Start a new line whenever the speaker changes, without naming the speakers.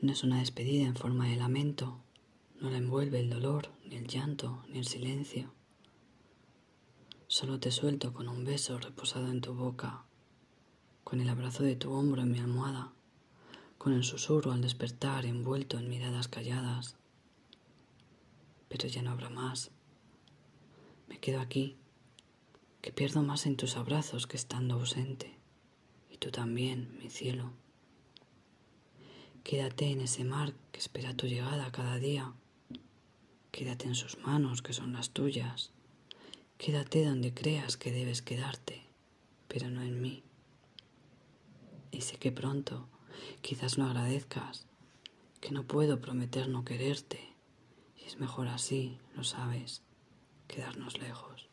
No es una despedida en forma de lamento, no la envuelve el dolor, ni el llanto, ni el silencio. Solo te suelto con un beso reposado en tu boca, con el abrazo de tu hombro en mi almohada, con el susurro al despertar envuelto en miradas calladas. Pero ya no habrá más. Me quedo aquí, que pierdo más en tus abrazos que estando ausente. Y tú también, mi cielo. Quédate en ese mar que espera tu llegada cada día. Quédate en sus manos que son las tuyas. Quédate donde creas que debes quedarte, pero no en mí. Y sé que pronto quizás no agradezcas, que no puedo prometer no quererte, y es mejor así, lo sabes, quedarnos lejos.